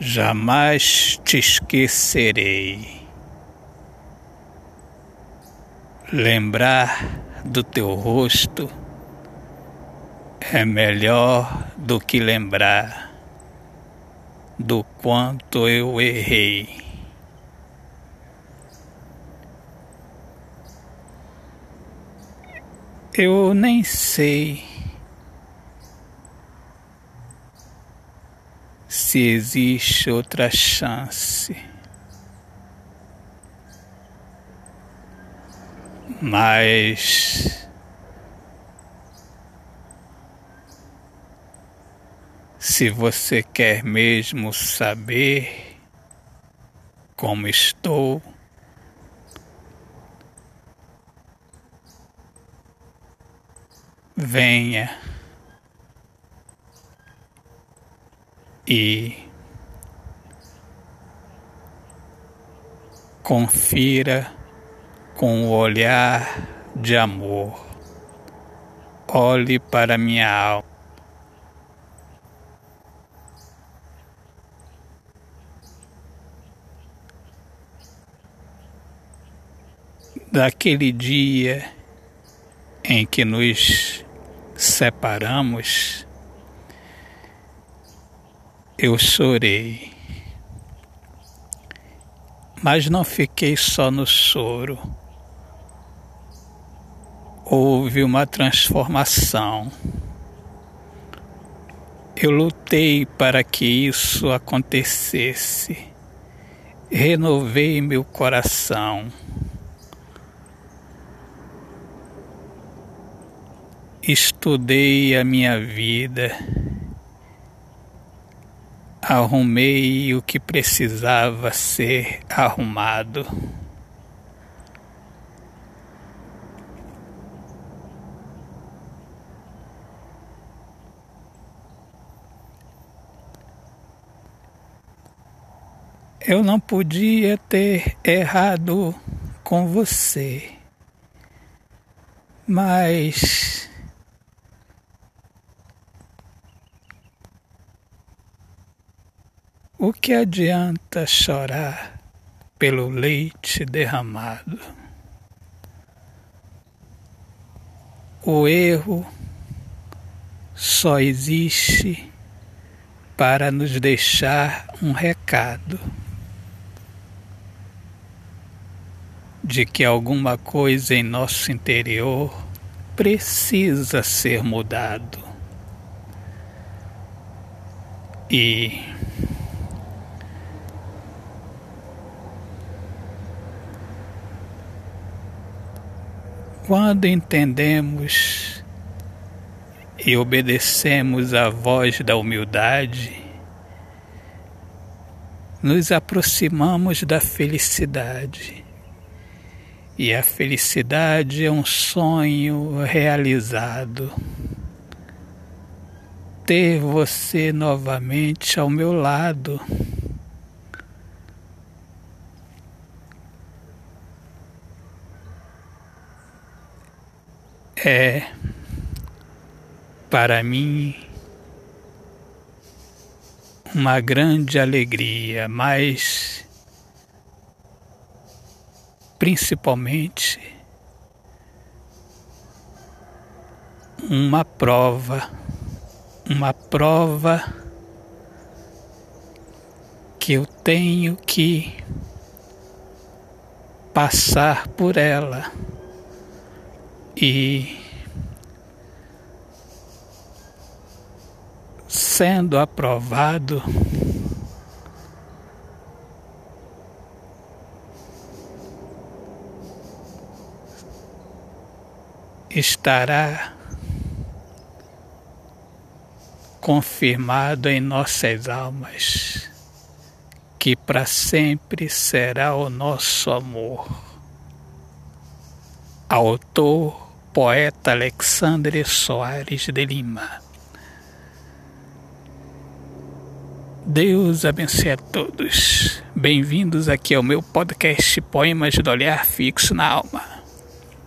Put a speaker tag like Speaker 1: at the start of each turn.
Speaker 1: Jamais te esquecerei. Lembrar do teu rosto é melhor do que lembrar do quanto eu errei. Eu nem sei se existe outra chance. Mas se você quer mesmo saber como estou, venha. E confira com o olhar de amor. Olhe para minha alma. Daquele dia em que nos separamos, eu chorei. Mas não fiquei só no choro. Houve uma transformação. Eu lutei para que isso acontecesse. Renovei meu coração. Estudei a minha vida arrumei o que precisava ser arrumado. Eu não podia ter errado com você, mas O que adianta chorar pelo leite derramado? O erro só existe para nos deixar um recado de que alguma coisa em nosso interior precisa ser mudado. E Quando entendemos e obedecemos à voz da humildade, nos aproximamos da felicidade. E a felicidade é um sonho realizado. Ter você novamente ao meu lado. É para mim uma grande alegria, mas principalmente uma prova, uma prova que eu tenho que passar por ela e sendo aprovado estará confirmado em nossas almas que para sempre será o nosso amor. Autor poeta Alexandre Soares de Lima. Deus abençoe a todos. Bem-vindos aqui ao meu podcast Poemas do Olhar Fixo na Alma.